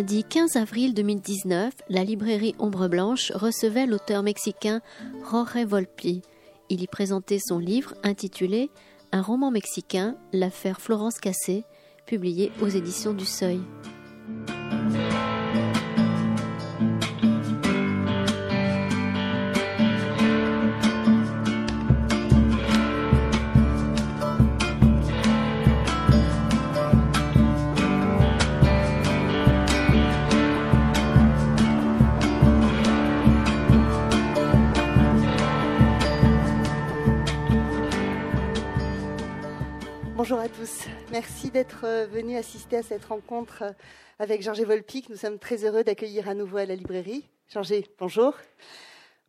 Lundi 15 avril 2019, la librairie Ombre Blanche recevait l'auteur mexicain Jorge Volpi. Il y présentait son livre intitulé Un roman mexicain, l'affaire Florence Cassé, publié aux éditions du Seuil. D'être euh, venus assister à cette rencontre euh, avec Georges Volpic. Nous sommes très heureux d'accueillir à nouveau à la librairie. Georges, bonjour.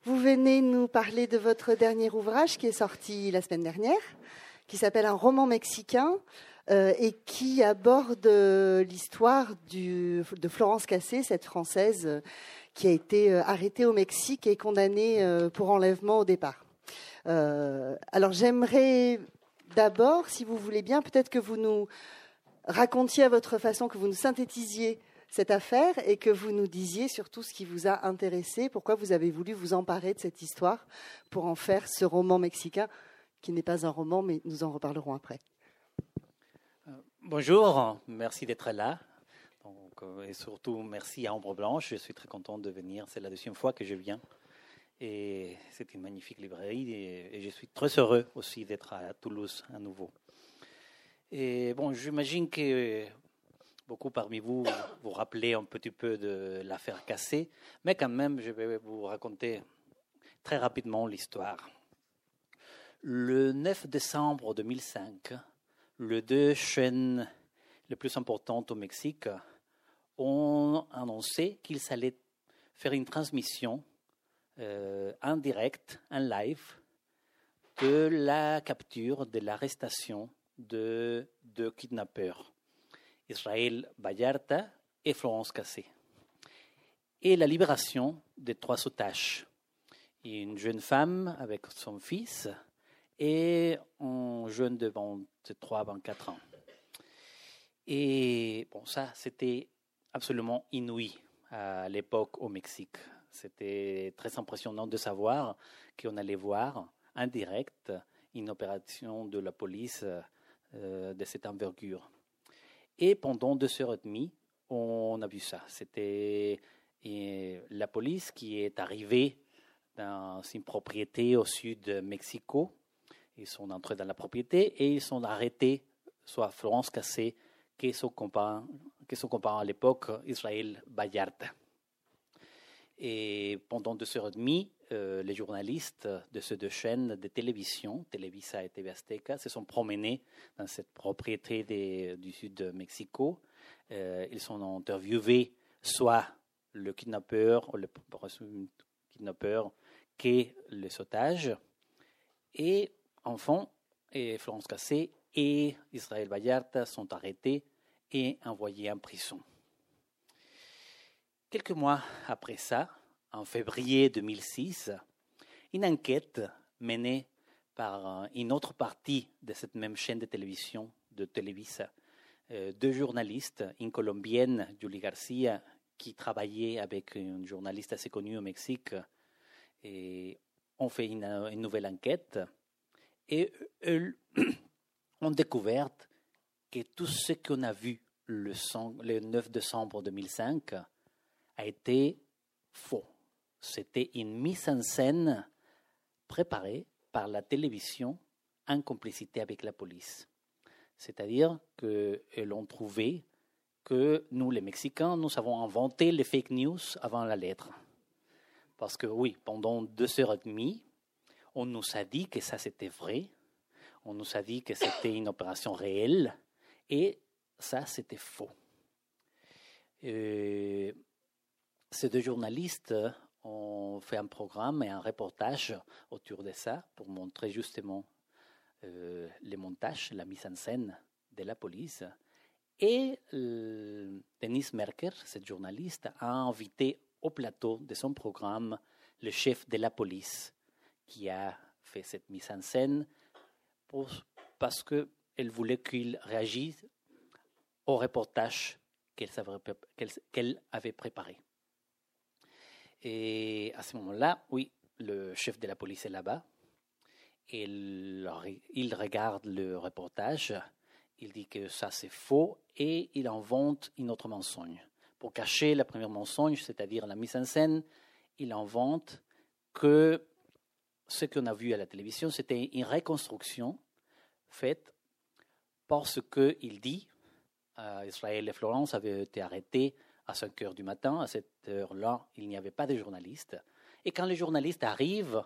Vous venez nous parler de votre dernier ouvrage qui est sorti la semaine dernière, qui s'appelle Un roman mexicain euh, et qui aborde l'histoire de Florence Cassé, cette Française qui a été arrêtée au Mexique et condamnée pour enlèvement au départ. alors j'aimerais d'abord, si vous voulez bien, peut-être que vous nous racontiez à votre façon, que vous nous synthétisiez cette affaire et que vous nous disiez surtout ce qui vous a intéressé, pourquoi vous avez voulu vous emparer de cette histoire pour en faire ce roman mexicain qui n'est pas un roman, mais nous en reparlerons après. Euh, bonjour, merci d'être là. Euh, et surtout, merci à Ombre Blanche. Je suis très content de venir. C'est la deuxième fois que je viens. Et c'est une magnifique librairie et, je suis très heureux aussi d'être à Toulouse à nouveau. Et bon, j'imagine que beaucoup parmi vous vous rappelez un petit peu de l'affaire Cassé, mais quand même, je vais vous raconter très rapidement l'histoire. Le 9 décembre 2005, les deux chaînes les plus importantes au Mexique ont annoncé qu'ils allaient faire une transmission euh, en direct, en live, de la capture, de l'arrestation de deux kidnappeurs, Israël Bayarta et Florence Cassé, et la libération de trois otages, une jeune femme avec son fils et un jeune de 23-24 ans. Et bon, ça, c'était absolument inouï à l'époque au Mexique. C'était très impressionnant de savoir qu'on allait voir en direct une opération de la police euh, de cette envergure. Et pendant deux heures et demie, on a vu ça. C'était la police qui est arrivée dans une propriété au sud de Mexico. Ils sont entrés dans la propriété et ils sont arrêtés, soit Florence Cassé, que son compagnon, que son compagnon à l'époque, Israël Bayarta. Et pendant deux heures et demie, euh, les journalistes de ces deux chaînes de télévision, Televisa et TV Azteca, se sont promenés dans cette propriété du sud de Mexico. Euh, ils ont interviewé soit le kidnappeur, ou le kidnappeur, que les otages. Et enfin, Florence Cassé et Israël Vallarta sont arrêtés et envoyés en prison. Quelques mois après ça, en février 2006, une enquête menée par une autre partie de cette même chaîne de télévision de Televisa, euh, deux journalistes, une colombienne, Julie Garcia, qui travaillait avec une journaliste assez connue au Mexique, ont fait une, nouvelle enquête et ont découvert que tout ce qu'on a vu le 9 décembre 2005 a été faux. C'était une mise en scène préparée par la télévision en complicité avec la police. C'est-à-dire qu'elles ont trouvé que nous, les Mexicains, nous avons inventé les fake news avant la lettre. Parce que oui, pendant deux heures et demie, on nous a dit que ça c'était vrai, on nous a dit que c'était une opération réelle, et ça c'était faux. Euh, ces deux journalistes ont fait un programme et un reportage autour de ça pour montrer justement euh, les montages, la mise en scène de la police. Et euh, Denise Merker, cette journaliste, a invité au plateau de son programme le chef de la police qui a fait cette mise en scène pour, parce qu'elle voulait qu'il réagisse au reportage qu'elle avait préparé. Et à ce moment-là, oui, le chef de la police est là-bas. Il, regarde le reportage, il dit que ça c'est faux et il invente un autre mensonge. Pour cacher le premier mensonge, c'est-à-dire la mise en scène, il invente que ce qu'on a vu à la télévision, c'était une reconstruction faite parce qu'il dit euh, Israël et Florence avaient été arrêtés à 5 heures du matin. À cette heure-là, il n'y avait pas de journalistes. Et quand les journalistes arrivent,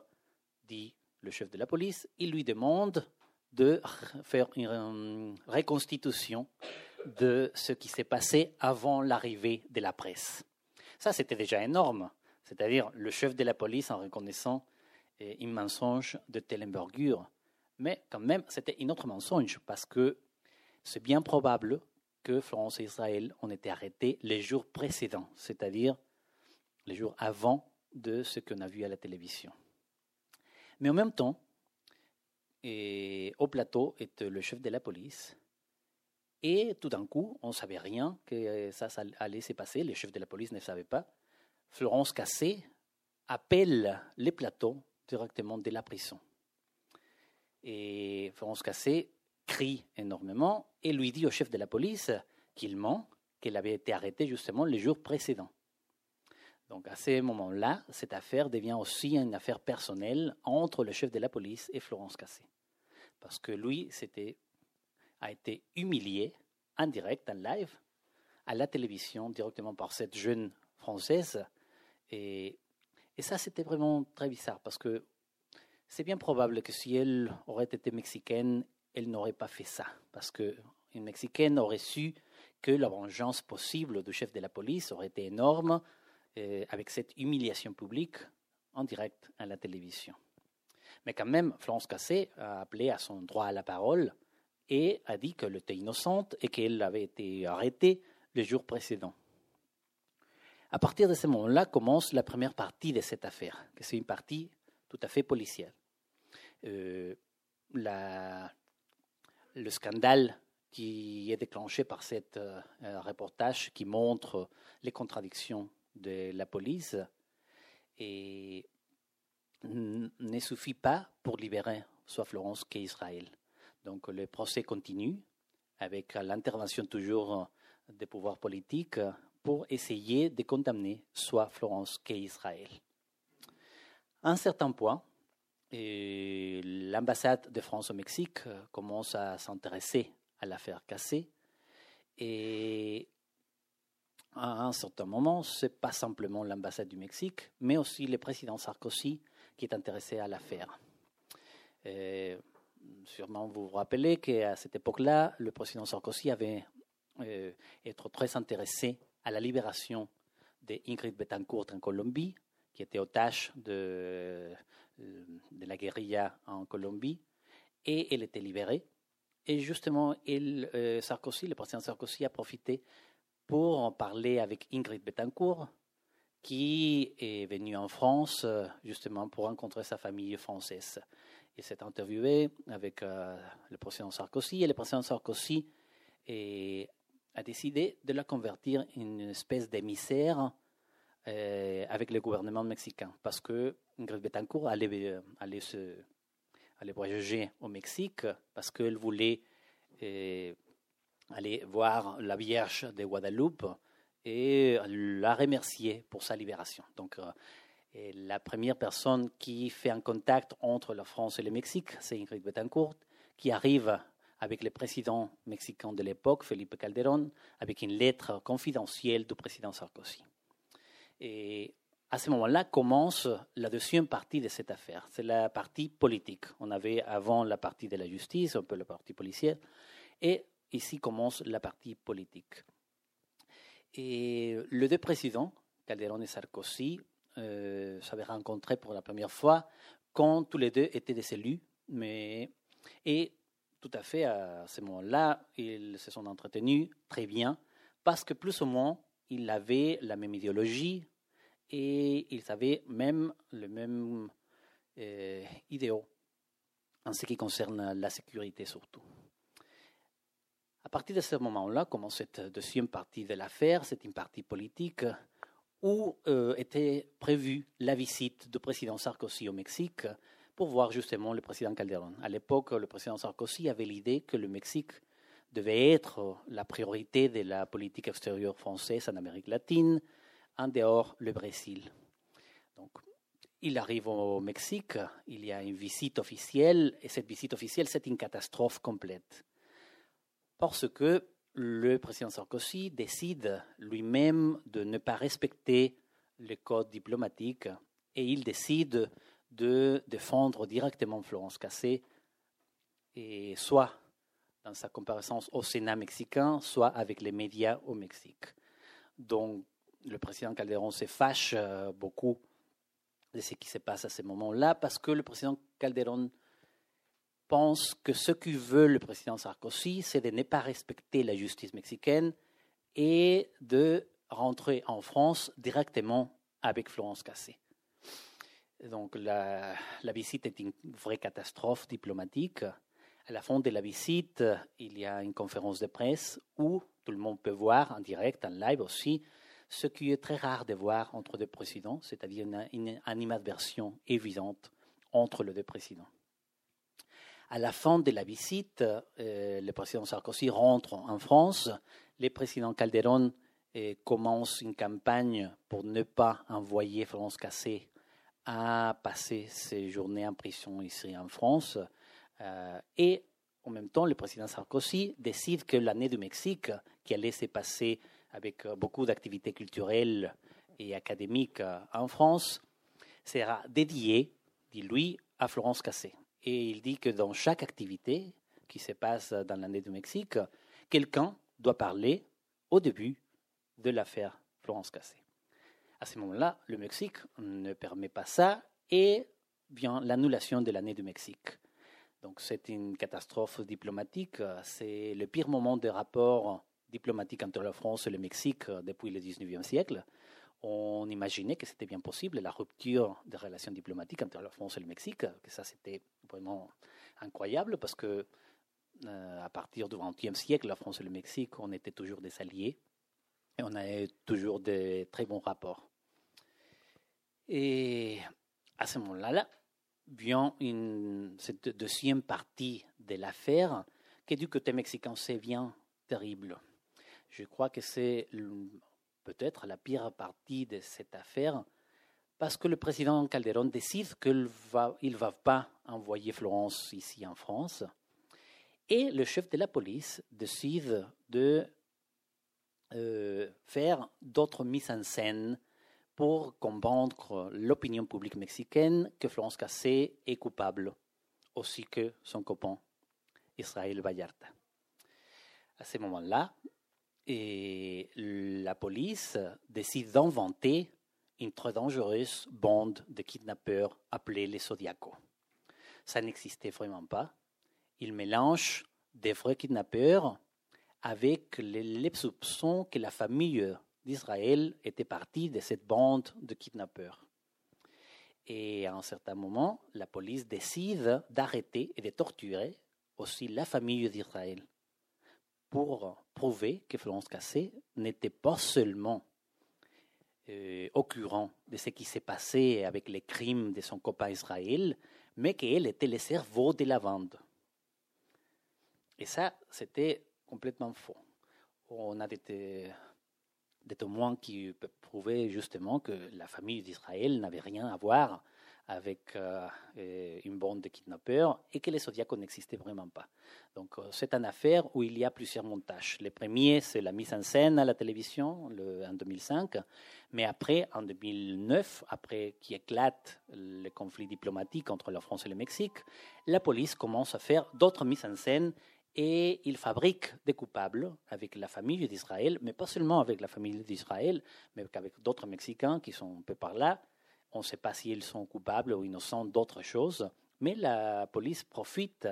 dit le chef de la police, il lui demande de faire une euh, reconstitution de ce qui s'est passé avant l'arrivée de la presse. Ça, c'était déjà énorme. C'est-à-dire le chef de la police en reconnaissant euh, un mensonge de telle. Mais quand même, c'était un autre mensonge parce que c'est bien probable que Florence et Israël ont été arrêtés les jours précédents, c'est-à-dire les jours avant de ce qu'on a vu à la télévision. Mais en même temps, au plateau était le chef de la police. Et tout d'un coup, on ne savait rien que ça, ça allait se passer. Le chef de la police ne savait pas. Florence Cassé appelle les plateaux directement de la prison. Et Florence Cassé crie énormément et lui dit au chef de la police qu'il ment, qu'elle avait été arrêtée justement les jours précédents. Donc à ce moment-là, cette affaire devient aussi une affaire personnelle entre le chef de la police et Florence Cassé. Parce que lui a été humilié en direct, en live, à la télévision, directement par cette jeune Française. Et, et ça, c'était vraiment très bizarre, parce que c'est bien probable que si elle aurait été mexicaine, elle n'aurait pas fait ça, parce qu'une Mexicaine aurait su que la vengeance possible du chef de la police aurait été énorme euh, avec cette humiliation publique en direct à la télévision. Mais quand même, Florence Cassé a appelé à son droit à la parole et a dit qu'elle était innocente et qu'elle avait été arrêtée le jour précédent. À partir de ce moment-là commence la première partie de cette affaire, que c'est une partie tout à fait policière. Euh, la, le scandale qui est déclenché par ce euh, reportage qui montre les contradictions de la police ne suffit pas pour libérer soit Florence qu'Israël. Donc le procès continue avec l'intervention toujours des pouvoirs politiques pour essayer de condamner soit Florence qu'Israël. Un certain point, l'ambassade de France au Mexique commence à s'intéresser à l'affaire Cassé et à un certain moment, ce n'est pas simplement l'ambassade du Mexique, mais aussi le président Sarkozy qui est intéressé à l'affaire. Sûrement vous vous rappelez qu'à cette époque-là, le président Sarkozy avait euh, été très intéressé à la libération d'Ingrid Betancourt en Colombie, qui était otage de, de la guérilla en Colombie, et elle était libérée. Et justement, il, euh, Sarkozy, le président Sarkozy a profité pour en parler avec Ingrid Betancourt, qui est venue en France euh, justement pour rencontrer sa famille française. Il s'est interviewé avec euh, le président Sarkozy et le président Sarkozy a décidé de la convertir en une espèce d'émissaire euh, avec le gouvernement mexicain parce que Ingrid Betancourt allait, allait, se, allait voyager au Mexique parce qu'elle voulait aller voir la Vierge de Guadeloupe et la remercier pour sa libération. Donc, euh, la première personne qui fait un contact entre la France et le Mexique, c'est Ingrid Betancourt, qui arrive avec le président mexicain de l'époque, Felipe Calderón, avec une lettre confidentielle du président Sarkozy. Et à ce moment-là commence la deuxième partie de cette affaire. C'est la partie politique. On avait avant la partie de la justice, un peu la partie policière, et ici commence la partie politique. Et les deux présidents, Calderón et Sarkozy, euh, s'avaient rencontrés pour la première fois quand tous les deux étaient des élus. Mais, et tout à fait, à ce moment-là, ils se sont entretenus très bien parce que plus ou moins, ils avaient la même idéologie et ils avaient même le même euh, idéaux en ce qui concerne la sécurité surtout. À partir de ce moment-là commence cette deuxième partie de l'affaire, c'est une partie politique où euh, était prévue la visite du président Sarkozy au Mexique pour voir justement le président Calderón. À l'époque, le président Sarkozy avait l'idée que le Mexique devait être la priorité de la politique extérieure française en Amérique latine, en dehors le Brésil. Donc, il arrive au Mexique, il y a une visite officielle, et cette visite officielle, c'est une catastrophe complète. Parce que le président Sarkozy décide lui-même de ne pas respecter le code diplomatique et il décide de défendre directement Florence Cassé, et soit dans sa comparaison au Sénat mexicain, soit avec les médias au Mexique. Donc, le président Calderón se fâche euh, beaucoup de ce qui se passe à ce moment-là, parce que le président Calderón pense que ce que veut le président Sarkozy, c'est de ne pas respecter la justice mexicaine et de rentrer en France directement avec Florence Cassé. Donc la, visite est une vraie catastrophe diplomatique. À la fin de la visite, il y a une conférence de presse où tout le monde peut voir en direct, en live aussi, ce qui est très rare de voir entre deux présidents, c'est-à-dire une, une animadversion évidente entre les deux présidents. À la fin de la visite, euh, le président Sarkozy rentre en France. Le président Calderón euh, commence une campagne pour ne pas envoyer France Cassé à passer ses journées en prison ici en France. Euh, et en même temps, le président Sarkozy décide que l'année du Mexique, qui allait se passer avec beaucoup d'activités culturelles et académiques en France, sera dédiée, dit lui, à Florence Cassé. Et il dit que dans chaque activité qui se passe dans l'année du Mexique, quelqu'un doit parler au début de l'affaire Florence Cassé. À ce moment-là, le Mexique ne permet pas ça et vient l'annulation de l'année du Mexique. Donc c'est une catastrophe diplomatique. C'est le pire moment de rapport diplomatique entre la France et le Mexique depuis le 19e siècle on imaginait que c'était bien possible la rupture des relations diplomatiques entre la France et le Mexique, que ça c'était vraiment incroyable parce que euh, à partir du XXe siècle, la France et le Mexique, on était toujours des alliés et on avait toujours des très bons rapports. Et à ce moment-là, vient cette deuxième partie de l'affaire qui du côté mexicain c'est bien terrible. Je crois que c'est peut-être la pire partie de cette affaire, parce que le président Calderón décide qu'il ne va, il va pas envoyer Florence ici en France, et le chef de la police décide de euh, faire d'autres mises en scène pour convaincre l'opinion publique mexicaine que Florence Cassé est coupable, aussi que son copain Israël Vallarta. À ce moment-là, la police décide d'inventer une très dangereuse bande de kidnappeurs appelée les Zodiacos. Ça n'existait vraiment pas. Ils mélangent des vrais kidnappeurs avec les, soupçons que la famille d'Israël était partie de cette bande de kidnappeurs. Et à un certain moment, la police décide d'arrêter et de torturer aussi la famille d'Israël pour prouver que Florence Cassé n'était pas seulement euh, au courant de ce qui s'est passé avec les crimes de son copain Israël, mais qu'elle était le cerveau de la vente. Et ça, c'était complètement faux. On a des, des témoins qui peuvent prouver justement que la famille d'Israël n'avait rien à voir avec euh, une bande de kidnappeurs et que les Zodiacos n'existaient vraiment pas. Donc euh, c'est une affaire où il y a plusieurs montages. Le premier, c'est la mise en scène à la télévision en 2005, mais après, en 2009, après qu'éclate le conflit diplomatique entre la France et le Mexique, la police commence à faire d'autres mises en scène et il fabrique des coupables avec la famille d'Israël, mais pas seulement avec la famille d'Israël, mais avec d'autres Mexicains qui sont un peu par là, on ne sait pas s'ils sont coupables ou innocents d'autres choses, mais la police profite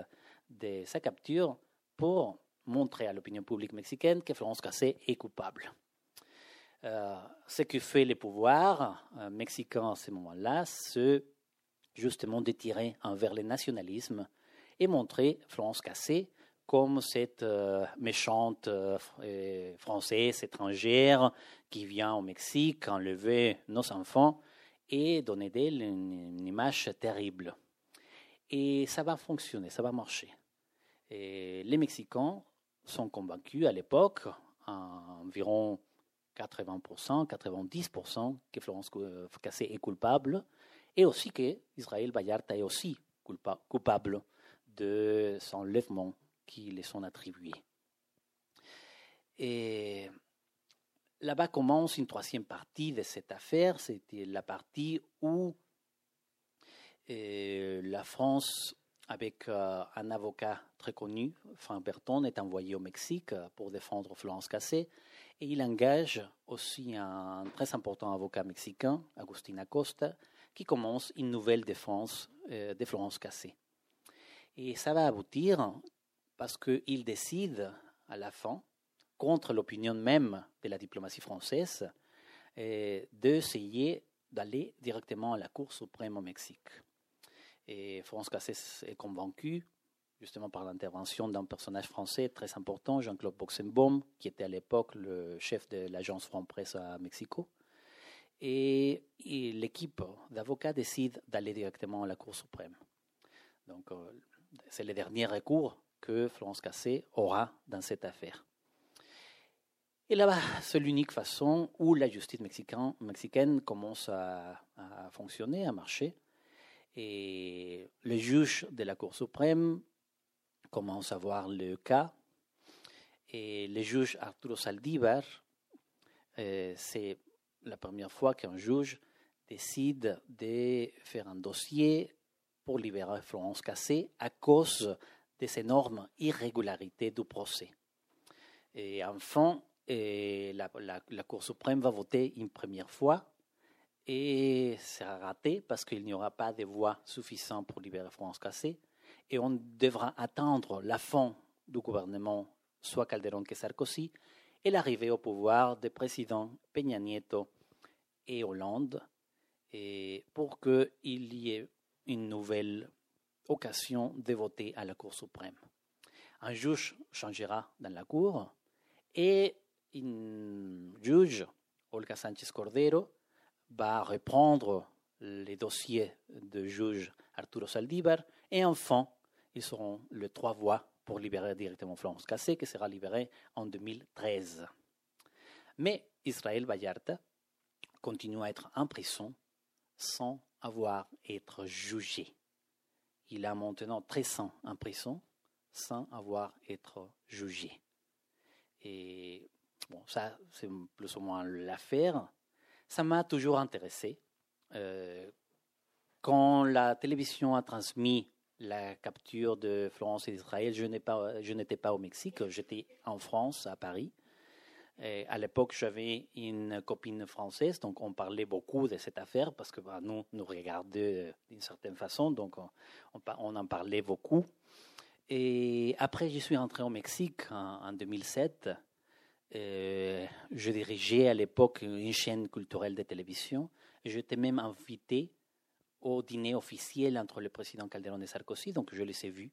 de sa capture pour montrer à l'opinion publique mexicaine que Florence Cassé est coupable. Euh, ce que fait le pouvoir euh, mexicain à ce moment-là, c'est justement de tirer envers le nationalisme et montrer Florence Cassé comme cette méchante française étrangère qui vient au Mexique enlever nos enfants et donner d'elle une, image terrible. Et ça va fonctionner, ça va marcher. Les Mexicains sont convaincus à l'époque, environ 80%, 90% que Florence Cassé est coupable, et aussi que Israël Vallarta est aussi coupable de son enlèvement qui les sont attribués. Et là-bas commence une troisième partie de cette affaire, c'était la partie où euh, la France, avec euh, un avocat très connu, Frank Berton, est envoyé au Mexique pour défendre Florence Cassé. Et il engage aussi un très important avocat mexicain, Agustin Acosta, qui commence une nouvelle défense euh, de Florence Cassé. Et ça va aboutir parce qu'il décide à la fin, contre l'opinion même de la diplomatie française, euh, d'essayer d'aller directement à la Cour suprême au Mexique. Et Florence Cassé est convaincue justement par l'intervention d'un personnage français très important, Jean-Claude Boxenbaum, qui était à l'époque le chef de l'agence France-Presse à Mexico. Et, l'équipe d'avocats décide d'aller directement à la Cour suprême. Donc, euh, c'est le dernier recours que Florence Cassé aura dans cette affaire. Et là-bas, c'est l'unique façon où la justice mexicaine, commence à, fonctionner, à marcher. Et les juges de la Cour suprême commence à voir le cas. Et le juge Arturo Saldívar, euh, c'est la première fois qu'un juge décide de faire un dossier pour libérer Florence Cassé à cause des énormes irrégularités du procès. Et enfin, et la, Cour suprême va voter une première fois et sera raté parce qu'il n'y aura pas de voix suffisantes pour libérer Florence Cassé et on devra attendre la fin du gouvernement, soit Calderón que Sarkozy, et l'arrivée au pouvoir des présidents Peña Nieto et Hollande, et pour qu'il y ait une nouvelle occasion de voter à la Cour suprême. Un juge changera dans la Cour et un juge, Olga Sánchez Cordero, va reprendre les dossiers de juge Arturo Saldívar et enfin ils seront les trois voix pour libérer directement Florence Cassé, qui sera libérée en 2013. Mais Israël Vallarta continue à être en prison sans avoir été jugé. Il a maintenant 13 ans en prison sans avoir été jugé. Et bon, ça, c'est plus ou moins l'affaire. Ça m'a toujours intéressé. Euh, quand la télévision a transmis la capture de Florence et d'Israël, je n'étais pas, au Mexique, j'étais en France, à Paris. À l'époque, j'avais une copine française, donc on parlait beaucoup de cette affaire parce que bah, nous, nous regardait d'une certaine façon, donc on, en parlait beaucoup. Et après, je suis rentré au Mexique en, 2007. je dirigeais à l'époque une chaîne culturelle de télévision. J'étais même invité au dîner officiel entre le président Calderón et Sarkozy. Donc, je les ai vus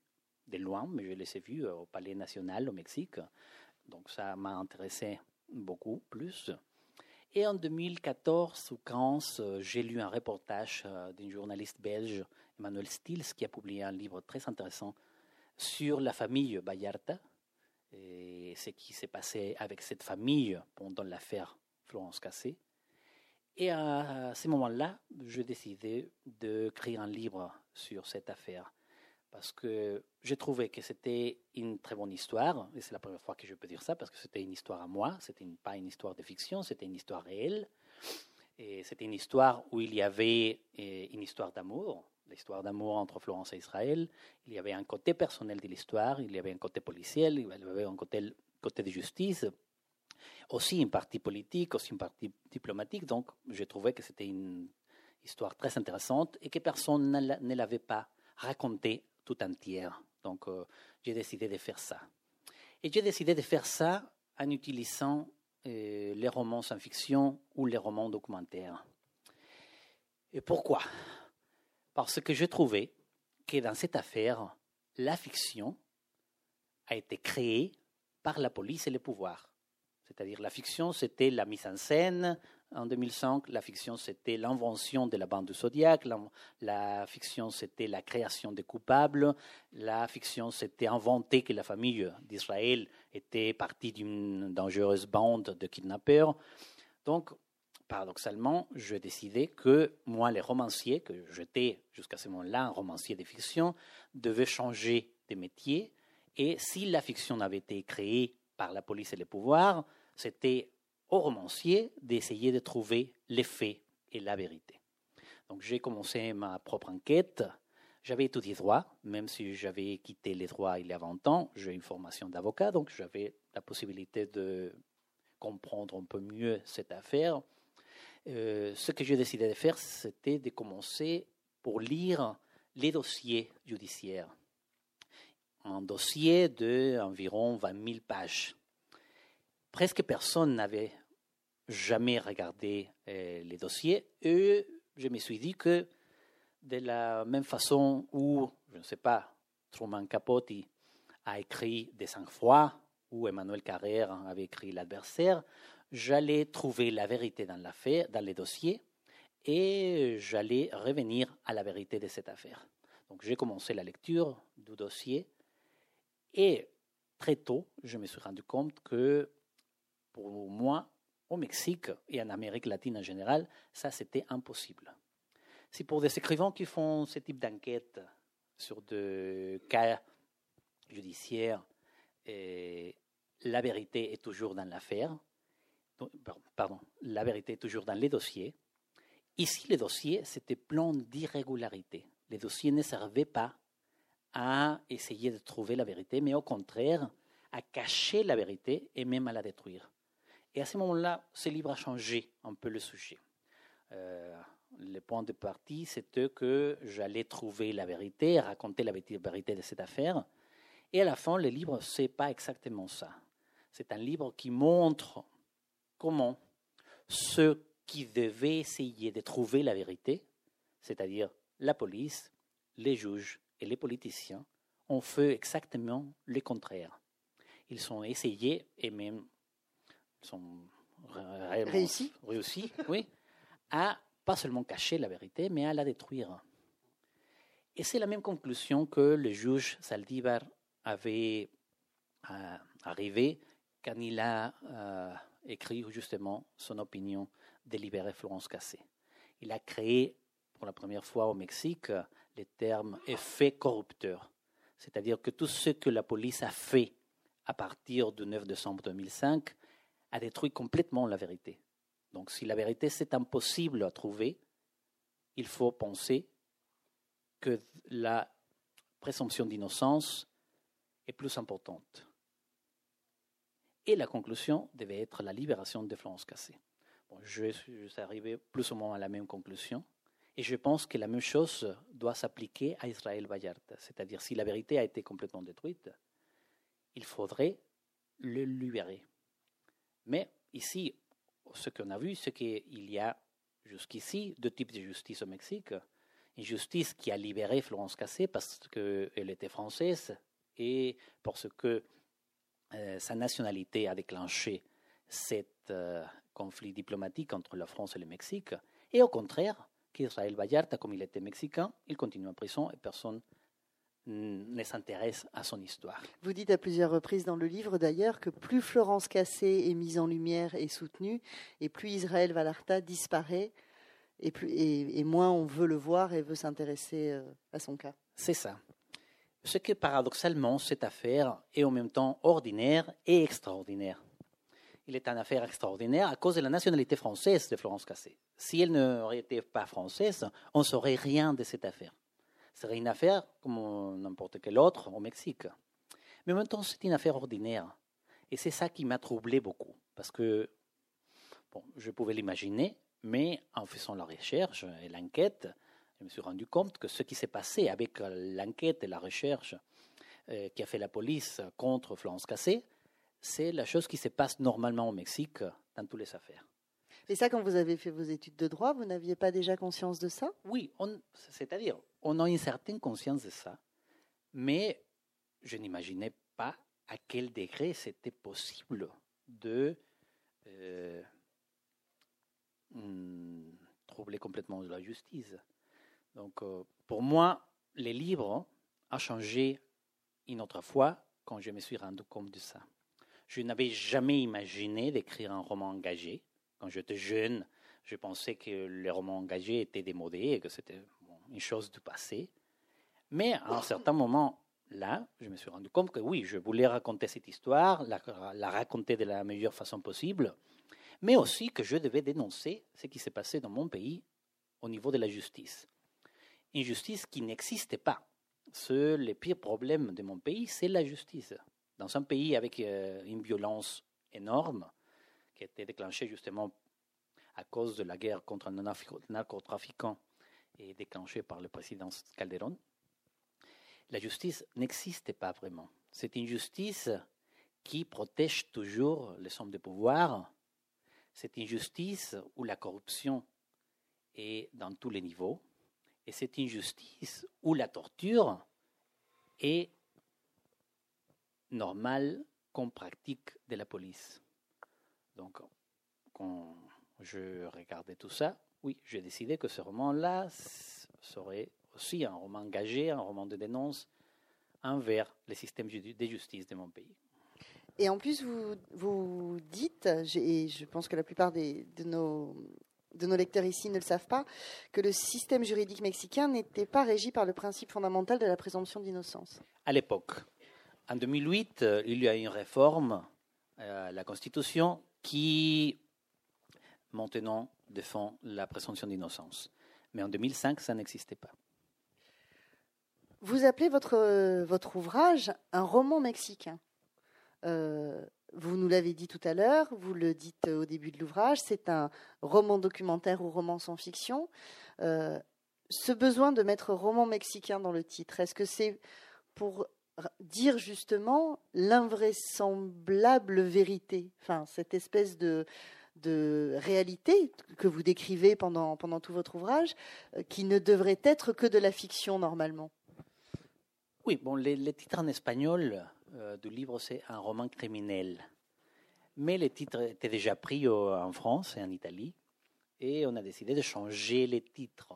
de loin, mais je les ai vus euh, au Palais national au Mexique. Donc, ça m'a intéressé beaucoup plus. Et en 2014 ou 2015, euh, j'ai lu un reportage euh, d'un journaliste belge, Emmanuel Stills, qui a publié un livre très intéressant sur la famille Bayarta et ce qui s'est passé avec cette famille pendant l'affaire Florence Cassé. Et à ce moment-là, j'ai décidé d'écrire un livre sur cette affaire parce que j'ai trouvé que c'était une très bonne histoire, et c'est la première fois que je peux dire ça, parce que c'était une histoire à moi, c'était pas une histoire de fiction, c'était une histoire réelle, et c'était une histoire où il y avait une histoire d'amour, l'histoire d'amour entre Florence et Israël, il y avait un côté personnel de l'histoire, il y avait un côté policiel, il y avait un côté, côté de justice, aussi une partie politique, aussi une partie diplomatique. Donc, j'ai trouvé que c'était une histoire très intéressante et que personne ne l'avait pas racontée entière. Donc, euh, j'ai décidé de faire ça. Et j'ai décidé de faire ça en utilisant euh, les romans sans fiction ou les romans documentaires. Et pourquoi? Parce que j'ai trouvé que dans cette affaire, la fiction a été créée par la police et le pouvoir. C'est-à-dire la fiction, c'était la mise en scène en 2005, la fiction, c'était l'invention de la bande du Zodiac, la, fiction, c'était la création des coupables, la fiction, c'était inventer que la famille d'Israël était partie d'une dangereuse bande de kidnappeurs. Donc, paradoxalement, je décidais que moi, les romanciers, que j'étais jusqu'à ce moment-là un romancier de fiction, devais changer de métier. Et si la fiction avait été créée par la police et le pouvoir, c'était au romancier d'essayer de trouver les faits et la vérité. Donc j'ai commencé ma propre enquête. J'avais étudié droit, même si j'avais quitté les droits il y a 20 ans. J'ai une formation d'avocat, donc j'avais la possibilité de comprendre un peu mieux cette affaire. Euh, ce que j'ai décidé de faire, c'était de commencer pour lire les dossiers judiciaires. Un dossier d'environ 20 000 pages. Presque personne n'avait jamais regardé euh, les dossiers et je me suis dit que de la même façon où, je ne sais pas, Truman Capote a écrit Des sang-froid, ou Emmanuel Carrère avait écrit L'adversaire, j'allais trouver la vérité dans l'affaire, dans les dossiers, et j'allais revenir à la vérité de cette affaire. Donc j'ai commencé la lecture du dossier, et très tôt, je me suis rendu compte que pour moi, au Mexique et en Amérique latine en général, ça c'était impossible. C'est pour des écrivains qui font ce type d'enquête sur des cas judiciaires, la vérité est toujours dans l'affaire, pardon, la vérité est toujours dans les dossiers. Ici, les dossiers, c'était plein d'irrégularités. Les dossiers ne servaient pas à essayer de trouver la vérité, mais au contraire, à cacher la vérité et même à la détruire. Et à ce moment-là, ce livre a changé un peu le sujet. Euh, le point de partie, c'était que j'allais trouver la vérité, raconter la vérité de cette affaire. Et à la fin, le livre, ce n'est pas exactement ça. C'est un livre qui montre comment ceux qui devaient essayer de trouver la vérité, c'est-à-dire la police, les juges et les politiciens, ont fait exactement le contraire. Ils ont essayé et même sont réussis, réussi, oui, à pas seulement cacher la vérité, mais à la détruire. Et c'est la même conclusion que le juge Saldívar avait euh, arrivé quand il a euh, écrit justement son opinion de libérer Florence Cassé. Il a créé pour la première fois au Mexique le terme effet corrupteur, c'est-à-dire que tout ce que la police a fait à partir du 9 décembre 2005 a détruit complètement la vérité. Donc si la vérité c'est impossible à trouver, il faut penser que la présomption d'innocence est plus importante. Et la conclusion devait être la libération de Florence Cassé. Bon, je, suis arrivé plus ou moins à la même conclusion. Et je pense que la même chose doit s'appliquer à Israël Vallarta. C'est-à-dire, si la vérité a été complètement détruite, il faudrait le libérer. Mais ici, ce qu'on a vu, c'est qu'il y a jusqu'ici deux types de justice au Mexique. Une justice qui a libéré Florence Cassé parce qu'elle était française et parce que euh, sa nationalité a déclenché cet euh, conflit diplomatique entre la France et le Mexique. Et au contraire, qu'Israël Vallarta, comme il était mexicain, il continue en prison et personne ne s'intéresse à son histoire. Vous dites à plusieurs reprises dans le livre d'ailleurs que plus Florence Cassé est mise en lumière et soutenue, et plus Israël Valarta disparaît, et, plus, et, moins on veut le voir et veut s'intéresser euh, à son cas. C'est ça. Ce que paradoxalement, cette affaire est en même temps ordinaire et extraordinaire. Il est une affaire extraordinaire à cause de la nationalité française de Florence Cassé. Si elle n'aurait été pas française, on ne saurait rien de cette affaire serait une affaire comme n'importe quelle autre au Mexique. Mais en même temps, c'est une affaire ordinaire. Et c'est ça qui m'a troublé beaucoup. Parce que, bon, je pouvais l'imaginer, mais en faisant la recherche et l'enquête, je me suis rendu compte que ce qui s'est passé avec l'enquête et la recherche euh, qui a fait la police contre Florence Cassé, c'est la chose qui se passe normalement au Mexique dans toutes les affaires. Et ça, quand vous avez fait vos études de droit, vous n'aviez pas déjà conscience de ça? Oui, c'est-à-dire, on a une certaine conscience de ça, mais je n'imaginais pas à quel degré c'était possible de euh, hmm, troubler complètement la justice. Donc, euh, pour moi, les livres ont changé une autre fois quand je me suis rendu compte de ça. Je n'avais jamais imaginé d'écrire un roman engagé. Quand j'étais jeune, je pensais que les romans engagés étaient démodés et que c'était une chose du passé. Mais à un certain moment, là, je me suis rendu compte que oui, je voulais raconter cette histoire, la, raconter de la meilleure façon possible, mais aussi que je devais dénoncer ce qui s'est passé dans mon pays au niveau de la justice. Une justice qui n'existait pas. Le pire problème de mon pays, c'est la justice. Dans un pays avec euh, une violence énorme, qui a été déclenchée justement à cause de la guerre contre les narcotrafiquants et déclenchée par le président Calderón, la justice n'existe pas vraiment. C'est une justice qui protège toujours les hommes de pouvoir. C'est une justice où la corruption est dans tous les niveaux. Et c'est une justice où la torture est normale comme pratique de la police. Donc, quand je regardais tout ça, oui, j'ai décidé que ce roman-là serait aussi un roman engagé, un roman de dénonce envers le système de justice de mon pays. Et en plus, vous, vous dites, et je pense que la plupart des, de, nos, de nos lecteurs ici ne le savent pas, que le système juridique mexicain n'était pas régi par le principe fondamental de la présomption d'innocence. À l'époque. En 2008, euh, il y a eu une réforme euh, à la Constitution qui, maintenant, défend la présomption d'innocence. Mais en 2005, ça n'existait pas. Vous appelez votre, votre ouvrage un roman mexicain. Euh, vous nous l'avez dit tout à l'heure, vous le dites au début de l'ouvrage, c'est un roman documentaire ou roman sans fiction. Euh, ce besoin de mettre roman mexicain dans le titre, est-ce que c'est pour dire justement l'invraisemblable vérité, enfin cette espèce de, de réalité que vous décrivez pendant, pendant tout votre ouvrage, euh, qui ne devrait être que de la fiction normalement oui, bon, le, titre en espagnol euh, du livre, c'est un roman criminel. Mais le titre était déjà pris en France et en Italie, et on a décidé de changer les titres.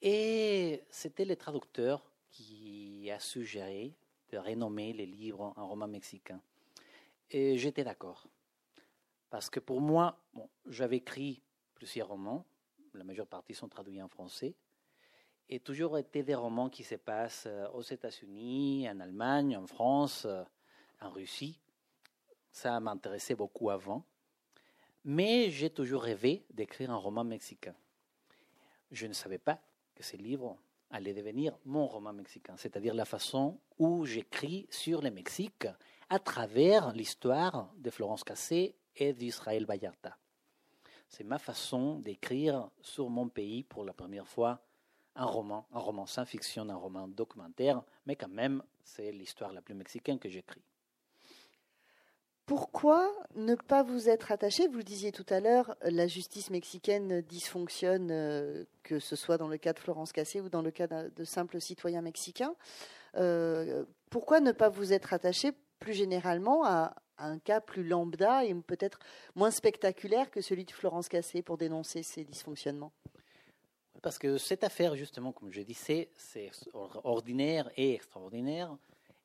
Et c'était le traducteur qui a suggéré de renommer les livres en roman mexicain. Et j'étais d'accord. Parce que pour moi, j'avais écrit plusieurs romans, la majeure partie sont traduits en français, et toujours été des romans qui se passent euh, aux États-Unis, en Allemagne, en France, euh, en Russie. Ça m'intéressait beaucoup avant. Mais j'ai toujours rêvé d'écrire un roman mexicain. Je ne savais pas que ce livre allait devenir mon roman mexicain, c'est-à-dire la façon où j'écris sur le Mexique à travers l'histoire de Florence Cassé et d'Israël Vallarta. C'est ma façon d'écrire sur mon pays pour la première fois un roman, un roman sans fiction, un roman documentaire, mais quand même, c'est l'histoire la plus mexicaine que j'écris. Pourquoi ne pas vous être attaché? Vous le disiez tout à l'heure, la justice mexicaine dysfonctionne, euh, que ce soit dans le cas de Florence Cassé ou dans le cas de, simples citoyens mexicains. Euh, pourquoi ne pas vous être attaché plus généralement à, un cas plus lambda et peut-être moins spectaculaire que celui de Florence Cassé pour dénoncer ces dysfonctionnements parce que cette affaire, justement, comme je disais, c'est ordinaire et extraordinaire,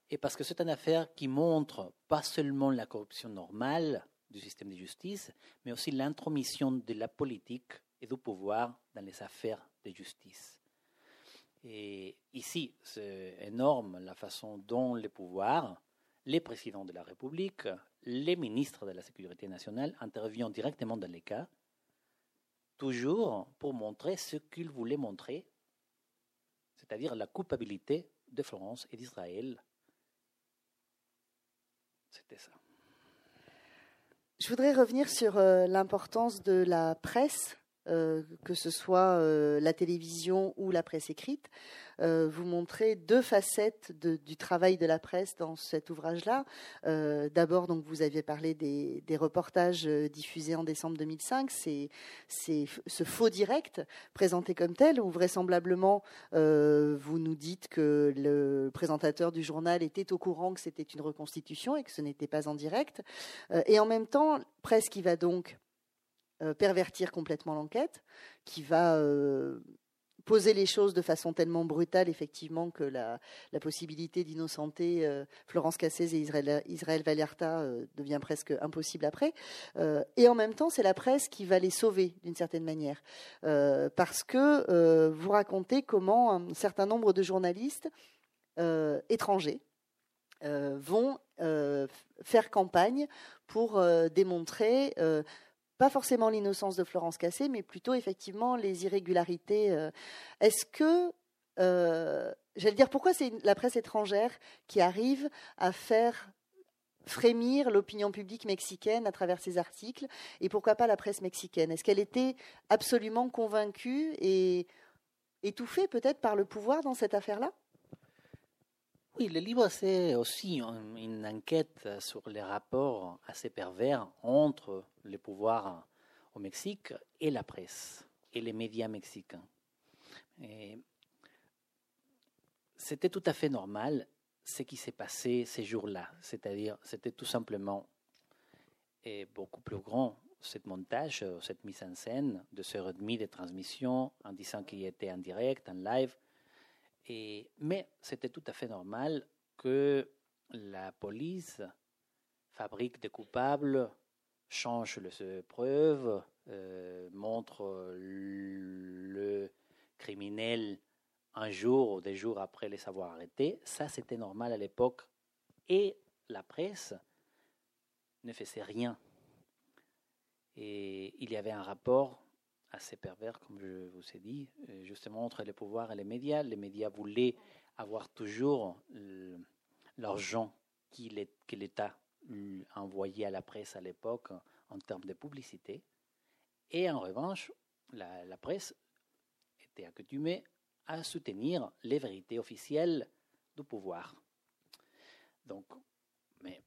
et parce que c'est une affaire qui montre pas seulement la corruption normale du système de justice, mais aussi l'intromission de la politique et du pouvoir dans les affaires de justice. Et ici, c'est énorme la façon dont les pouvoirs, les présidents de la République, les ministres de la Sécurité nationale interviennent directement dans les cas toujours pour montrer ce qu'il voulait montrer, c'est-à-dire la culpabilité de Florence et d'Israël. C'était ça. Je voudrais revenir sur euh, l'importance de la presse euh, que ce soit euh, la télévision ou la presse écrite. Euh, vous montrez deux facettes du travail de la presse dans cet ouvrage-là. D'abord, donc, vous aviez parlé des, reportages diffusés en décembre 2005. C'est ce faux direct présenté comme tel, où vraisemblablement vous nous dites que le présentateur du journal était au courant que c'était une reconstitution et que ce n'était pas en direct. et en même temps, presse qui va donc euh, pervertir complètement l'enquête, qui va euh, poser les choses de façon tellement brutale, effectivement, que la, possibilité d'innocenter euh, Florence Cassez et Israël, Israël devient presque impossible après. et en même temps, c'est la presse qui va les sauver, d'une certaine manière. parce que vous racontez comment un certain nombre de journalistes étrangers vont faire campagne pour démontrer pas forcément l'innocence de Florence Cassé, mais plutôt effectivement les irrégularités. Euh. Est-ce que, euh, j'allais dire, pourquoi c'est la presse étrangère qui arrive à faire frémir l'opinion publique mexicaine à travers ces articles, et pourquoi pas la presse mexicaine? Est-ce qu'elle était absolument convaincue et étouffée peut-être par le pouvoir dans cette affaire-là? Oui, le livre, c'est aussi une enquête sur les rapports assez pervers entre les pouvoirs au Mexique et la presse et les médias mexicains. C'était tout à fait normal ce qui s'est passé ces jours-là. C'est-à-dire, c'était tout simplement beaucoup plus grand ce montage, cette mise en scène de ce et de transmission en disant qu'il était en direct, en live mais c'était tout à fait normal que la police fabrique des coupables, change les preuves, euh, montre le criminel un jour ou des jours après les avoir arrêtés. Ça, c'était normal à l'époque. Et la presse ne faisait rien. Et il y avait un rapport assez pervers, comme je vous ai dit, euh, justement entre les pouvoirs et les médias. Les médias voulaient avoir toujours l'argent que l'État envoyait à la presse à l'époque en termes de publicité. Et en revanche, la, la, presse était accoutumée à soutenir les vérités officielles du pouvoir. Donc, mais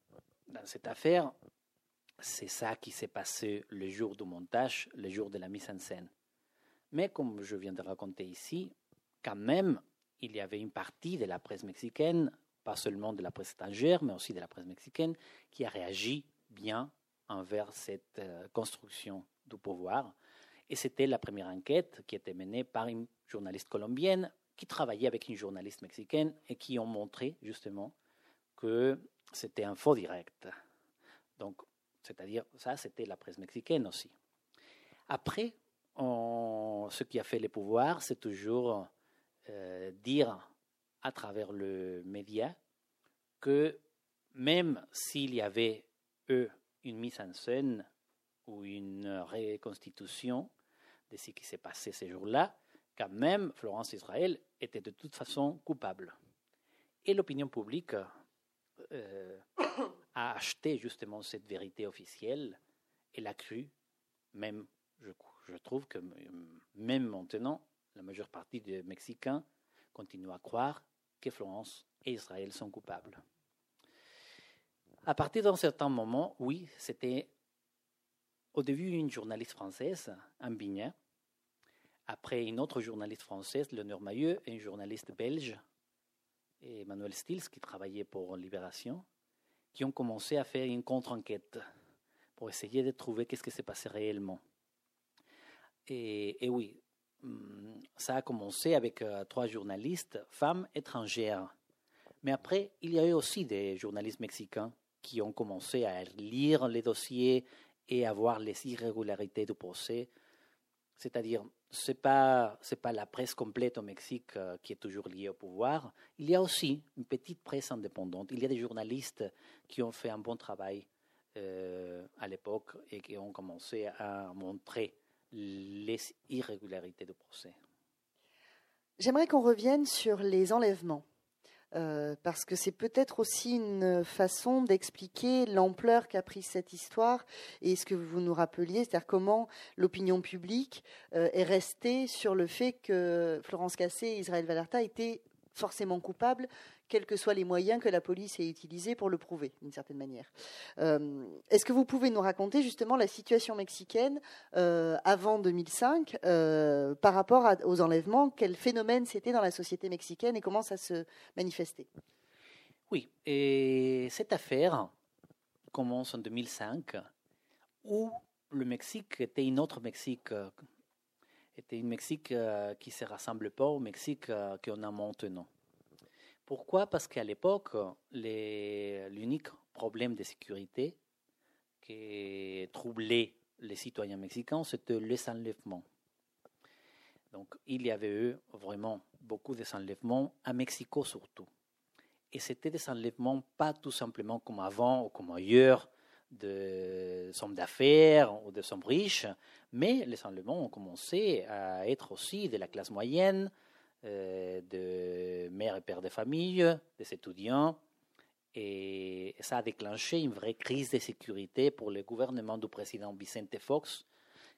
dans cette affaire, c'est ça qui s'est passé le jour du montage, le jour de la mise en scène. Mais comme je viens de raconter ici, quand même, il y avait une partie de la presse mexicaine, pas seulement de la presse étrangère, mais aussi de la presse mexicaine, qui a réagi bien envers cette euh, construction du pouvoir. Et c'était la première enquête qui était menée par une journaliste colombienne qui travaillait avec une journaliste mexicaine et qui ont montré justement que c'était un faux direct. Donc c'est-à-dire, ça, c'était la presse mexicaine aussi. Après, ce qui a fait les pouvoirs, c'est toujours euh, dire à travers le média que même s'il y avait, eux, une mise en scène ou une reconstitution de ce qui s'est passé ces jours-là, quand même, Florence Israël était de toute façon coupable. Et l'opinion publique euh, a acheté justement cette vérité officielle et l'a cru, même, je, je, trouve que même maintenant, la majeure partie des Mexicains continuent à croire que Florence et Israël sont coupables. À partir d'un certain moment, oui, c'était au début une journaliste française, un Bignet, après une autre journaliste française, Léonore Mailleux, et une journaliste belge, Emmanuel Stills, qui travaillait pour Libération, qui ont commencé à faire une contre-enquête pour essayer de trouver qu'est-ce qui s'est passé réellement. Et, oui, mm, ça a commencé avec euh, trois journalistes, femmes étrangères. Mais après, il y a eu aussi des journalistes mexicains qui ont commencé à lire les dossiers et à voir les irrégularités du procès. C'est-à-dire, ce n'est pas, pas la presse complète au Mexique euh, qui est toujours liée au pouvoir. Il y a aussi une petite presse indépendante. Il y a des journalistes qui ont fait un bon travail euh, à l'époque et qui ont commencé à montrer les irrégularités du procès. J'aimerais qu'on revienne sur les enlèvements. Euh, parce que c'est peut-être aussi une façon d'expliquer l'ampleur qu'a pris cette histoire et ce que vous nous rappeliez, c'est-à-dire comment l'opinion publique euh, est restée sur le fait que Florence Cassé et Israël Valerta étaient forcément coupables, quels que soient les moyens que la police ait utilisés pour le prouver, d'une certaine manière. Euh, est-ce que vous pouvez nous raconter justement la situation mexicaine avant 2005 par rapport aux enlèvements? Quel phénomène c'était dans la société mexicaine et comment ça se manifestait? Oui, et cette affaire commence en 2005 où le Mexique était une autre Mexique était une Mexique qui se rassemble pas au Mexique qu'on a maintenant. Pourquoi? Parce qu'à l'époque, l'unique problème de sécurité qui troublait les citoyens mexicains, c'était les enlèvements. Donc, il y avait eu vraiment beaucoup de enlèvements, à Mexico surtout. Et c'était des enlèvements pas tout simplement comme avant ou comme ailleurs, de hommes d'affaires ou de hommes riches, mais les enlèvements ont commencé à être aussi de la classe moyenne, de mères et pères de famille, des étudiants. Et ça a déclenché une vraie crise de sécurité pour le gouvernement du président Vicente Fox,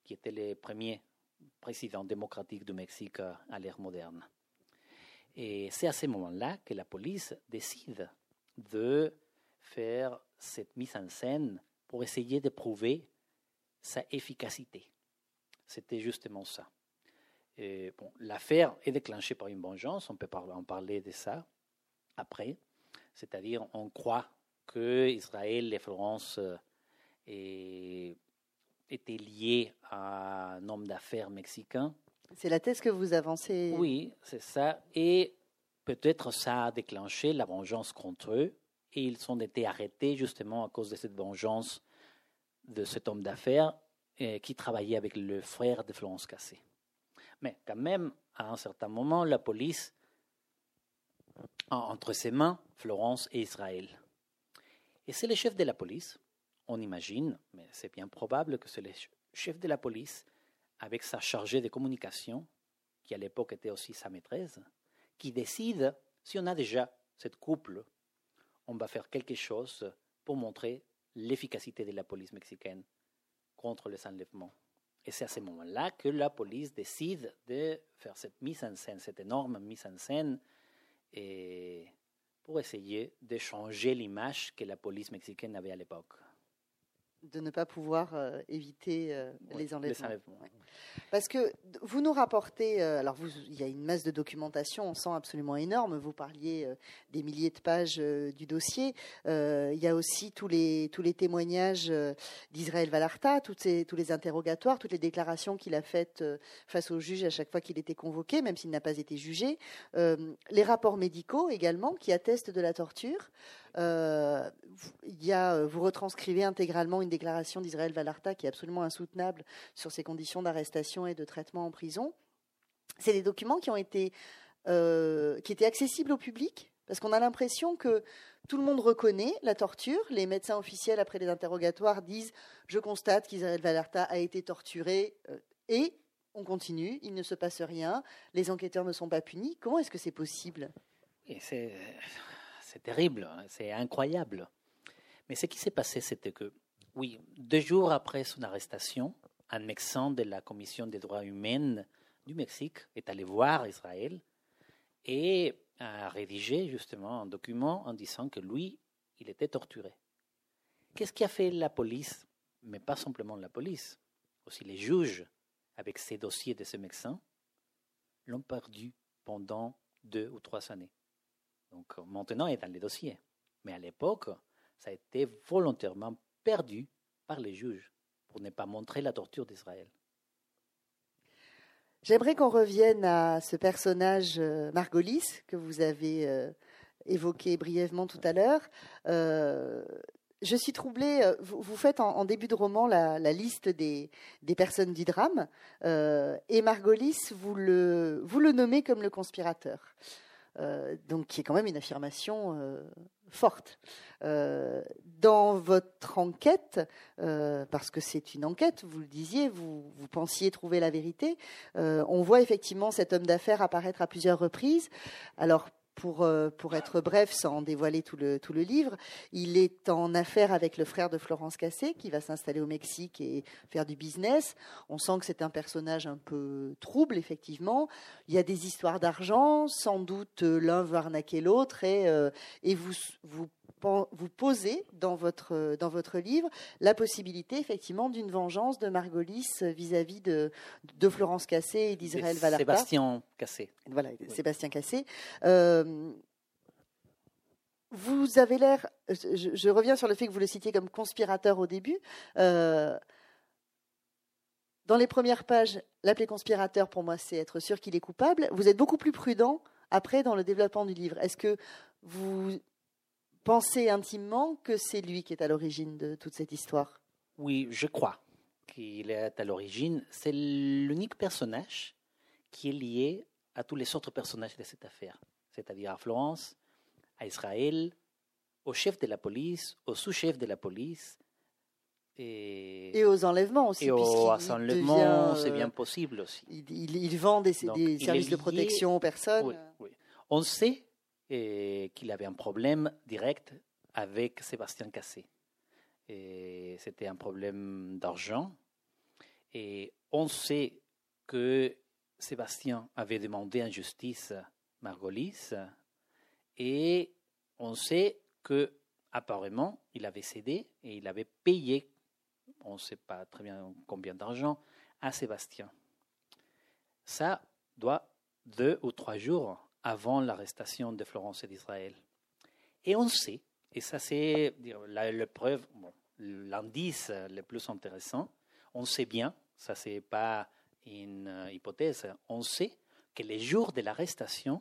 qui était le premier président démocratique du Mexique à l'ère moderne. Et c'est à ce moment-là que la police décide de faire cette mise en scène pour essayer de prouver sa efficacité. C'était justement ça bon, l'affaire est déclenchée par une vengeance, on peut en parler de ça après. C'est-à-dire, on croit que Israël et Florence euh, étaient liés à un homme d'affaires mexicain. C'est la thèse que vous avancez. Oui, c'est ça. Et peut-être ça a déclenché la vengeance contre eux. Et ils ont été arrêtés justement à cause de cette vengeance de cet homme d'affaires euh, qui travaillait avec le frère de Florence Cassé. Mais quand même, à un certain moment, la police a entre ses mains Florence et Israël. Et c'est le chef de la police, on imagine, mais c'est bien probable que c'est le chef de la police, avec sa chargée de communication, qui à l'époque était aussi sa maîtresse, qui décide, si on a déjà cette couple, on va faire quelque chose pour montrer l'efficacité de la police mexicaine contre les enlèvements. Et c'est à ce moment-là que la police décide de faire cette mise en scène, cette énorme mise en scène, pour essayer de changer l'image que la police mexicaine avait à l'époque de ne pas pouvoir euh, éviter euh, les enlèvements. Parce que vous nous rapportez, euh, alors vous, il y a une masse de documentation, on sent absolument énorme. Vous parliez des milliers de pages du dossier. il y a aussi tous les tous les témoignages d'Israël Valarta, tous les interrogatoires, toutes les déclarations qu'il a faites face au juge à chaque fois qu'il était convoqué, même s'il n'a pas été jugé. les rapports médicaux également qui attestent de la torture. Euh, y a, euh, vous retranscrivez intégralement une déclaration d'Israël Valarta qui est absolument insoutenable sur ses conditions d'arrestation et de traitement en prison. C'est des documents qui ont été euh, qui étaient accessibles au public parce qu'on a l'impression que tout le monde reconnaît la torture. Les médecins officiels, après les interrogatoires, disent Je constate qu'Israël Valarta a été torturé et on continue, il ne se passe rien, les enquêteurs ne sont pas punis. Comment est-ce que c'est possible? C'est terrible, hein, c'est incroyable. Mais ce qui s'est passé, c'était que, oui, deux jours après son arrestation, un médecin de la Commission des droits humains du Mexique est allé voir Israël et a rédigé justement un document en disant que lui, il était torturé. Qu'est-ce qui a fait la police Mais pas simplement la police, aussi les juges, avec ces dossiers de ce médecin, l'ont perdu pendant deux ou trois années? Donc maintenant, il est dans les dossiers. Mais à l'époque, ça a été volontairement perdu par les juges pour ne pas montrer la torture d'Israël. J'aimerais qu'on revienne à ce personnage euh, Margolis que vous avez euh, évoqué brièvement tout à l'heure. Euh, je suis troublée, vous, faites en, début de roman la, liste des, personnes du drame, et Margolis, vous le, vous le nommez comme le conspirateur. Euh, donc qui est quand même une affirmation euh, forte. Euh, dans votre enquête, parce que c'est une enquête, vous le disiez, vous, vous pensiez trouver la vérité, on voit effectivement cet homme d'affaires apparaître à plusieurs reprises. Alors, pour, euh, pour être bref, sans dévoiler tout le, tout le livre, il est en affaire avec le frère de Florence Cassé, qui va s'installer au Mexique et faire du business. On sent que c'est un personnage un peu trouble, effectivement. Il y a des histoires d'argent, sans doute euh, l'un veut arnaquer l'autre, et, euh, et vous, vous vous posez dans votre, dans votre livre la possibilité effectivement d'une vengeance de Margolis vis-à-vis de, de Florence Cassé et d'Israël Valarta. Sébastien Cassé. Voilà, Sébastien Cassé. Euh, vous avez l'air, je, reviens sur le fait que vous le citiez comme conspirateur au début. Euh, dans les premières pages, l'appeler conspirateur, pour moi, c'est être sûr qu'il est coupable. Vous êtes beaucoup plus prudent après dans le développement du livre. Est-ce que vous pensez intimement que c'est lui qui est à l'origine de toute cette histoire Oui, je crois qu'il est à l'origine. C'est l'unique personnage qui est lié à tous les autres personnages de cette affaire, c'est-à-dire à Florence, à Israël, au chef de la police, au sous-chef de la police. Et, aux enlèvements aussi. Et aux enlèvements, c'est bien possible aussi. Il, vend des, services de protection aux personnes. Oui, On sait qu'il avait un problème direct avec Sébastien Cassé. C'était un problème d'argent. Et on sait que Sébastien avait demandé en justice Margolis et on sait que apparemment il avait cédé et il avait payé, on ne sait pas très bien combien d'argent, à Sébastien. Ça doit deux ou trois jours avant l'arrestation de Florence et d'Israël. Et on sait, et ça c'est la, preuve, l'indice le plus intéressant, on sait bien, ça c'est pas une euh, hypothèse, on sait que les jours de l'arrestation,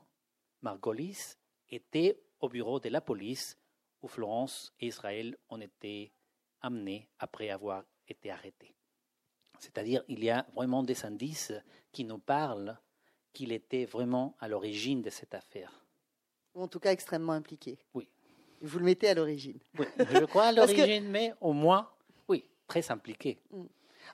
Margolis était au bureau de la police où Florence et Israël ont été amenés après avoir été arrêtés. C'est-à-dire, il y a vraiment des indices qui nous parlent qu'il était vraiment à l'origine de cette affaire. Ou en tout cas extrêmement impliqué. Oui. Vous le mettez à l'origine. Oui, je crois à l'origine, mais au moins, oui, très impliqué. Mm.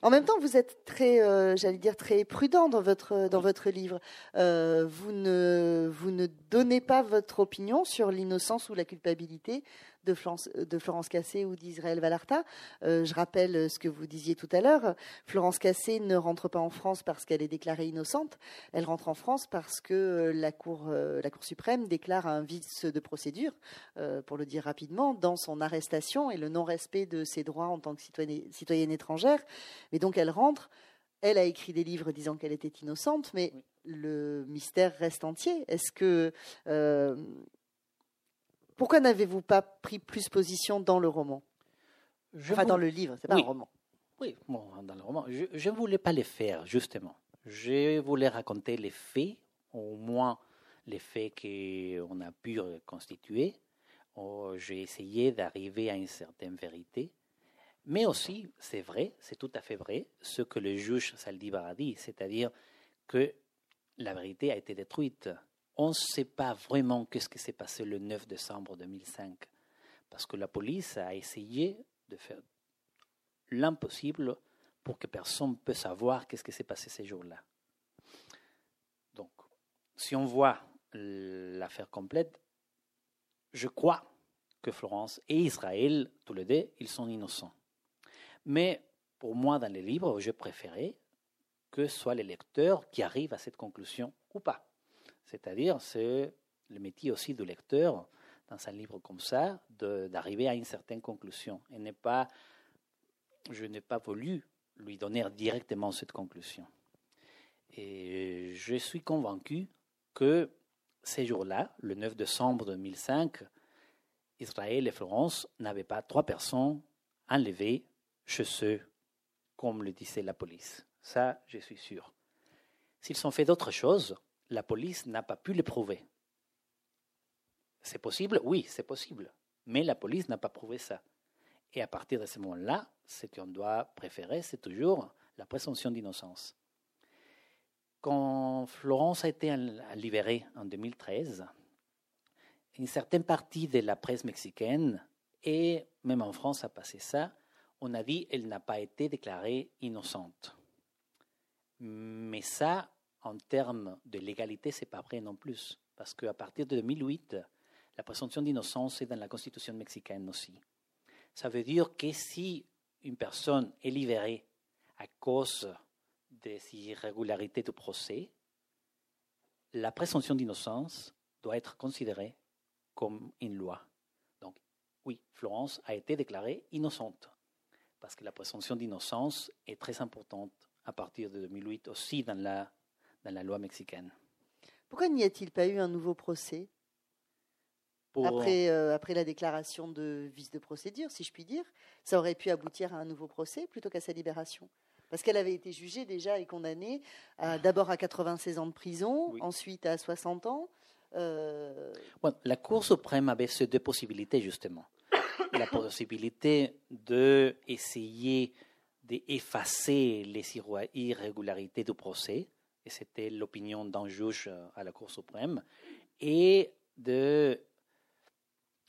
En même temps, vous êtes très, euh, j'allais dire, très prudent dans votre, dans votre livre. Euh, vous, ne, vous ne donnez pas votre opinion sur l'innocence ou la culpabilité de Florence, de Florence Cassé ou d'Israël Valarta. Euh, je rappelle ce que vous disiez tout à l'heure. Florence Cassé ne rentre pas en France parce qu'elle est déclarée innocente. Elle rentre en France parce que la Cour, euh, la Cour suprême déclare un vice de procédure, euh, pour le dire rapidement, dans son arrestation et le non-respect de ses droits en tant que citoyenne, citoyenne étrangère. Mais donc elle rentre. Elle a écrit des livres disant qu'elle était innocente, mais le mystère reste entier. Est-ce que pourquoi n'avez-vous pas pris plus position dans le roman je Enfin, dans le livre, c'est pas un roman. Oui, dans le roman. Je ne voulais pas les faire, justement. Je voulais raconter les faits, au moins les faits qu'on a pu constituer. Oh, j'ai essayé d'arriver à une certaine vérité. Mais aussi, c'est vrai, c'est tout à fait vrai, ce que le juge Saldivar a dit, c'est-à-dire que la vérité a été détruite on ne sait pas vraiment qu'est-ce qui s'est passé le 9 décembre 2005, parce que la police a essayé de faire l'impossible pour que personne ne puisse savoir qu'est-ce qui s'est passé ces jours-là. Donc, si on voit l'affaire complète, je crois que Florence et Israël, tous les deux, ils sont innocents. Mais pour moi, dans les livres, je préférais que ce soit les lecteurs qui arrivent à cette conclusion ou pas. C'est-à-dire, c'est le métier aussi du lecteur, dans un livre comme ça, d'arriver à une certaine conclusion. Et pas, je n'ai pas voulu lui donner directement cette conclusion. Et je suis convaincu que ces jours-là, le 9 décembre 2005, Israël et Florence n'avaient pas trois personnes enlevées chez eux, comme le disait la police. Ça, je suis sûr. S'ils ont fait d'autres choses, la police n'a pas pu le prouver. C'est possible? Oui, c'est possible. Mais la police n'a pas prouvé ça. Et à partir de ce moment-là, ce qu'on doit préférer, c'est toujours la présomption d'innocence. Quand Florence a été libérée en 2013, une certaine partie de la presse mexicaine, et même en France a passé ça, on a dit qu'elle n'a pas été déclarée innocente. Mais ça, en termes de légalité, c'est pas vrai non plus. parce qu'à partir de 2008, la présomption d'innocence est dans la Constitution mexicaine aussi. Ça veut dire que si une personne est libérée à cause des irrégularités du procès, la présomption d'innocence doit être considérée comme une loi. Donc, oui, Florence a été déclarée innocente, parce que la présomption d'innocence est très importante à partir de 2008 aussi dans la, dans la loi mexicaine. Pourquoi n'y a-t-il pas eu un nouveau procès après, euh, après la déclaration de vice de procédure, si je puis dire Ça aurait pu aboutir à un nouveau procès plutôt qu'à sa libération? Parce qu'elle avait été jugée déjà et condamnée d'abord à 96 ans de prison, ensuite à 60 ans. Euh, la Cour suprême avait ces deux possibilités, justement. la possibilité d'essayer d'effacer les irrégularités du procès, c'était l'opinion d'un juge à la Cour suprême, et de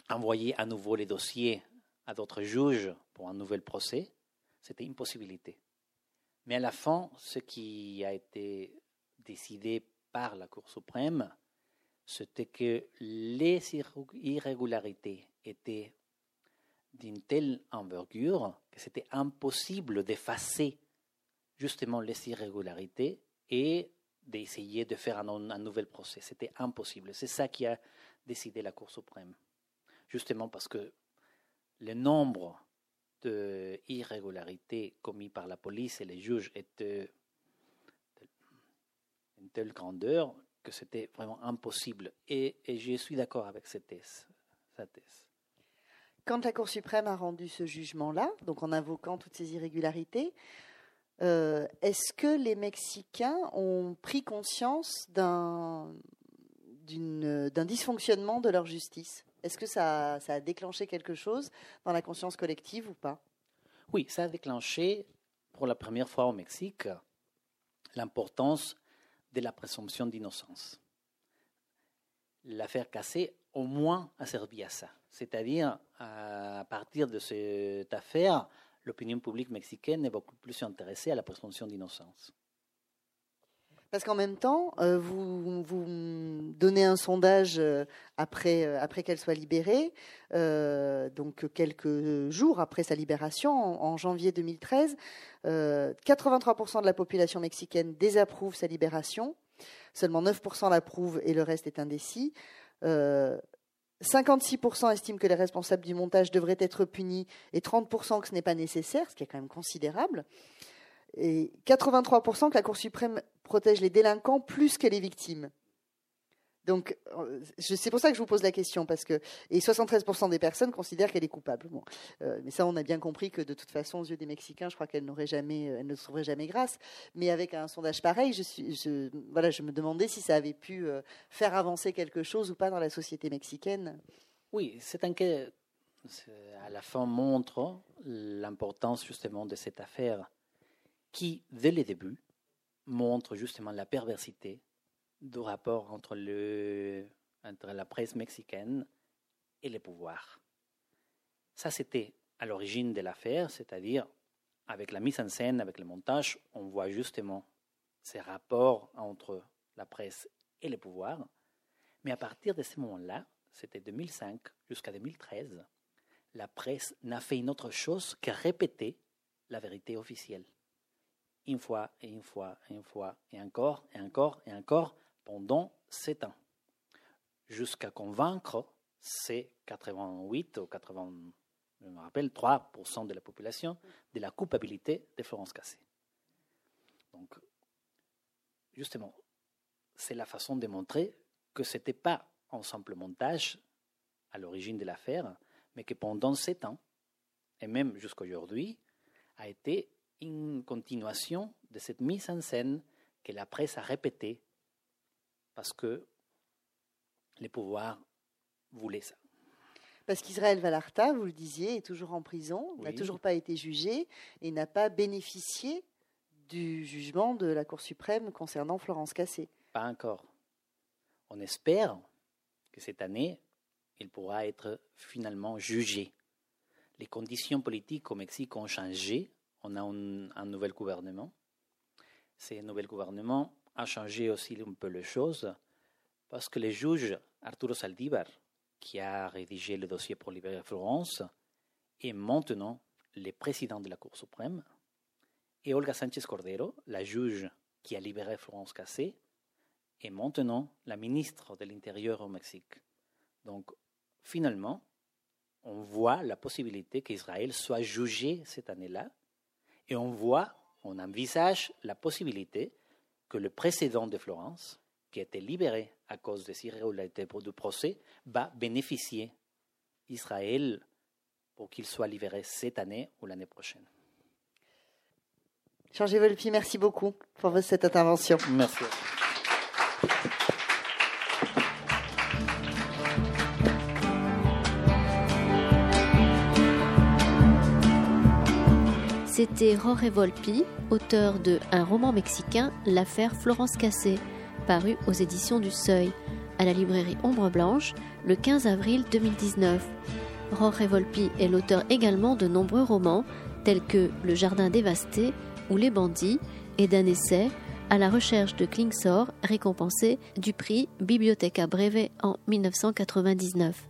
envoyer à nouveau les dossiers à d'autres juges pour un nouvel procès, c'était une possibilité. Mais à la fin, ce qui a été décidé par la Cour suprême, c'était que les irrégularités étaient d'une telle envergure que c'était impossible d'effacer justement les irrégularités et d'essayer de faire un, nouvel procès. C'était impossible. C'est ça qui a décidé la Cour suprême. Justement parce que le nombre d'irrégularités commises par la police et les juges étaient d'une telle grandeur que c'était vraiment impossible. Et, je suis d'accord avec cette thèse, thèse. Quand la Cour suprême a rendu ce jugement-là, donc en invoquant toutes ces irrégularités, euh, est-ce que les Mexicains ont pris conscience d'un dysfonctionnement de leur justice? Est-ce que ça, a déclenché quelque chose dans la conscience collective ou pas? Oui, ça a déclenché pour la première fois au Mexique l'importance de la présomption d'innocence. L'affaire Cassé, au moins, a servi à ça. C'est-à-dire, à partir de cette affaire, l'opinion publique mexicaine est beaucoup plus intéressée à la présomption d'innocence. Parce qu'en même temps, euh, vous, donnez un sondage euh, après, euh, après qu'elle soit libérée, donc quelques jours après sa libération, en, janvier 2013. 83% de la population mexicaine désapprouve sa libération, seulement 9% l'approuvent et le reste est indécis. 56% estiment que les responsables du montage devraient être punis et 30% que ce n'est pas nécessaire, ce qui est quand même considérable et 83% que la Cour suprême protège les délinquants plus que les victimes. Donc, euh, c'est pour ça que je vous pose la question, parce que et 73% des personnes considèrent qu'elle est coupable. Euh, mais ça, on a bien compris que de toute façon, aux yeux des Mexicains, je crois qu'elle n'aurait jamais, elle ne trouverait jamais grâce. Mais avec un sondage pareil, je voilà, je me demandais si ça avait pu euh, faire avancer quelque chose ou pas dans la société mexicaine. Oui, un cas, à la fin montre l'importance justement de cette affaire qui, dès le début, montre justement la perversité du rapport entre, le, entre la presse mexicaine et les pouvoirs. Ça, c'était à l'origine de l'affaire, c'est-à-dire avec la mise en scène, avec le montage, on voit justement ces rapports entre la presse et les pouvoirs. Mais à partir de ce moment-là, c'était 2005 jusqu'à 2013, la presse n'a fait une autre chose que répéter la vérité officielle une fois et une fois et une fois et encore et encore et encore pendant sept ans, jusqu'à convaincre ces 88 ou 80, je me rappelle, 3% de la population de la culpabilité de Florence Cassé. Donc, justement, c'est la façon de montrer que ce n'était pas un simple montage à l'origine de l'affaire, mais que pendant sept ans, et même jusqu'à aujourd'hui, a été une continuation de cette mise en scène que la presse a répétée parce que les pouvoirs voulaient ça. Parce qu'Israël Valarta, vous le disiez, est toujours en prison, n'a toujours pas été jugé et n'a pas bénéficié du jugement de la Cour suprême concernant Florence Cassé. Pas encore. On espère que cette année, il pourra être finalement jugé. Les conditions politiques au Mexique ont changé on a un, nouvel gouvernement. Ce nouvel gouvernement a changé aussi un peu les choses. Parce que le juge Arturo Saldívar, qui a rédigé le dossier pour libérer Florence, est maintenant le président de la Cour suprême, et Olga Sánchez Cordero, la juge qui a libéré Florence Cassé, est maintenant la ministre de l'Intérieur au Mexique. Donc, finalement, on voit la possibilité qu'Israël soit jugé cette année-là, et on voit, on envisage la possibilité que le précédent de Florence, qui a été libéré à cause des irrégularités du procès, va bénéficier Israël pour qu'il soit libéré cette année ou l'année prochaine. Georges Volpi, merci beaucoup pour cette intervention. Merci. C'était Jorge Volpi, auteur de Un roman mexicain, L'affaire Florence Cassé, paru aux éditions du Seuil, à la librairie Ombre Blanche, le 15 avril 2019. Jorge Volpi est l'auteur également de nombreux romans, tels que Le Jardin dévasté ou Les bandits, et d'un essai à la recherche de Klingsor, récompensé du prix Bibliotheca Breve en 1999.